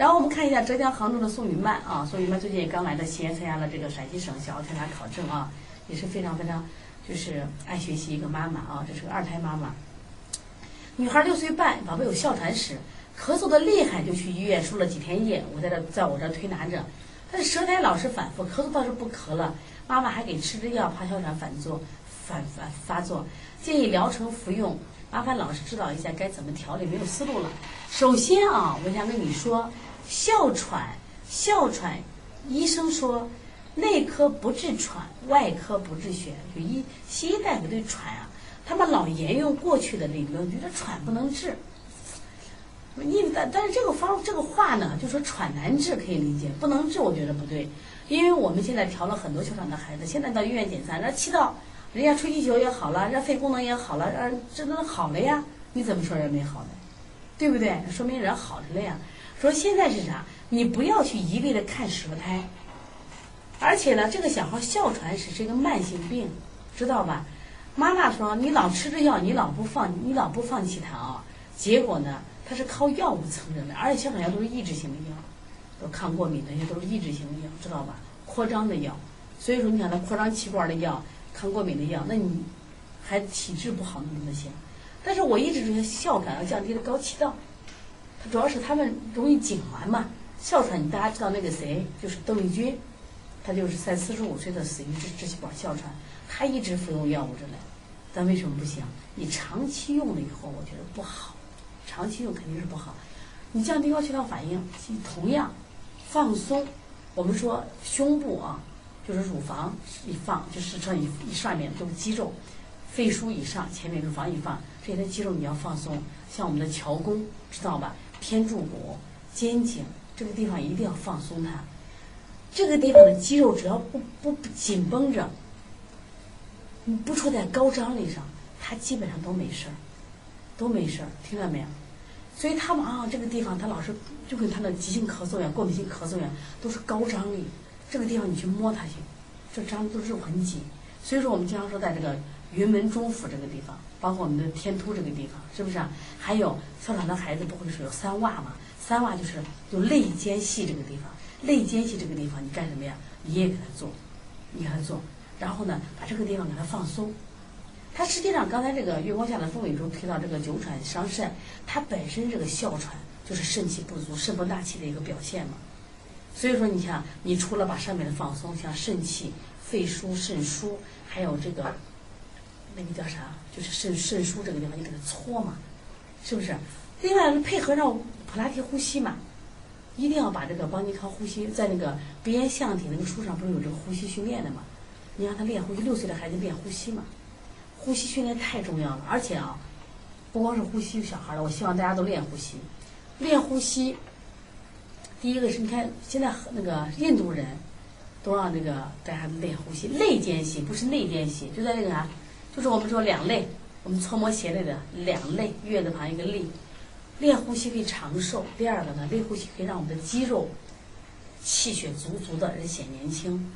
然后我们看一下浙江杭州的宋雨曼啊，宋雨曼最近也刚来到西安参加了这个陕西省小儿推拿考证啊，也是非常非常就是爱学习一个妈妈啊，这是个二胎妈妈。女孩六岁半，宝宝有哮喘史，咳嗽的厉害，就去医院输了几天液，我在这在我这推拿着，但是舌苔老是反复，咳嗽倒是不咳了，妈妈还给吃着药，怕哮喘反作反反发作，建议疗程服用，麻烦老师指导一下该怎么调理，没有思路了。首先啊，我想跟你说，哮喘，哮喘，医生说内科不治喘，外科不治血，就医西医大夫对喘啊。他们老沿用过去的理论，觉得喘不能治。你但但是这个方这个话呢，就说喘难治可以理解，不能治我觉得不对。因为我们现在调了很多哮喘的孩子，现在到医院检查，那气道，人家吹气球也好了，人肺功能也好了，让这都好了呀。你怎么说人没好呢？对不对？说明人好着了呀。说现在是啥？你不要去一味的看舌苔，而且呢，这个小孩哮喘史是一个慢性病，知道吧？妈妈说：“你老吃着药，你老不放，你老不放弃它啊！结果呢，它是靠药物撑着的，而且哮喘药都是抑制性的药，都抗过敏的，也都是抑制性的药，知道吧？扩张的药。所以说，你看它扩张气管的药、抗过敏的药，那你还体质不好，那么行？但是我一直觉得哮喘要降低了高气道，它主要是他们容易痉挛嘛。哮喘，你大家知道那个谁，就是邓丽君，她就是在四十五岁的死于支支气管哮喘。”她一直服用药物着嘞，但为什么不行？你长期用了以后，我觉得不好。长期用肯定是不好。你降低高气道反应，你同样放松。我们说胸部啊，就是乳房一放，就是这一上面都是肌肉，肺腧以上，前面乳房一放，这些肌肉你要放松。像我们的桥弓，知道吧？天柱骨、肩颈这个地方一定要放松它。这个地方的肌肉只要不不紧绷着。你不处在高张力上，他基本上都没事儿，都没事儿，听到没有？所以他们啊，这个地方他老是就跟他的急性咳嗽一样，过敏性咳嗽一样，都是高张力。这个地方你去摸它去，这张都是很紧。所以说我们经常说，在这个云门中府这个地方，包括我们的天突这个地方，是不是啊？还有哮喘的孩子不会是有三洼嘛？三洼就是有肋间隙这个地方，肋间隙这个地方你干什么呀？你也给他做，你给他做。然后呢，把这个地方给它放松。它实际上刚才这个月光下的风雨中提到这个久喘伤肾，它本身这个哮喘就是肾气不足、肾不纳气的一个表现嘛。所以说，你像你除了把上面的放松，像肾气、肺腧、肾腧，还有这个那个叫啥，就是肾肾腧这个地方，你给它搓嘛，是不是？另外配合上普拉提呼吸嘛，一定要把这个邦尼康呼吸在那个鼻炎象体那个书上不是有这个呼吸训练的嘛？你让他练呼吸，六岁的孩子练呼吸嘛，呼吸训练太重要了。而且啊，不光是呼吸小孩了，我希望大家都练呼吸。练呼吸，第一个是你看现在那个印度人，都让这个带孩子练呼吸，肋间隙不是内间隙，就在那个啥，就是我们说两肋，我们搓摩斜肋的两肋，月字旁一个肋，练呼吸可以长寿。第二个呢，练呼吸可以让我们的肌肉气血足足的，人显年轻。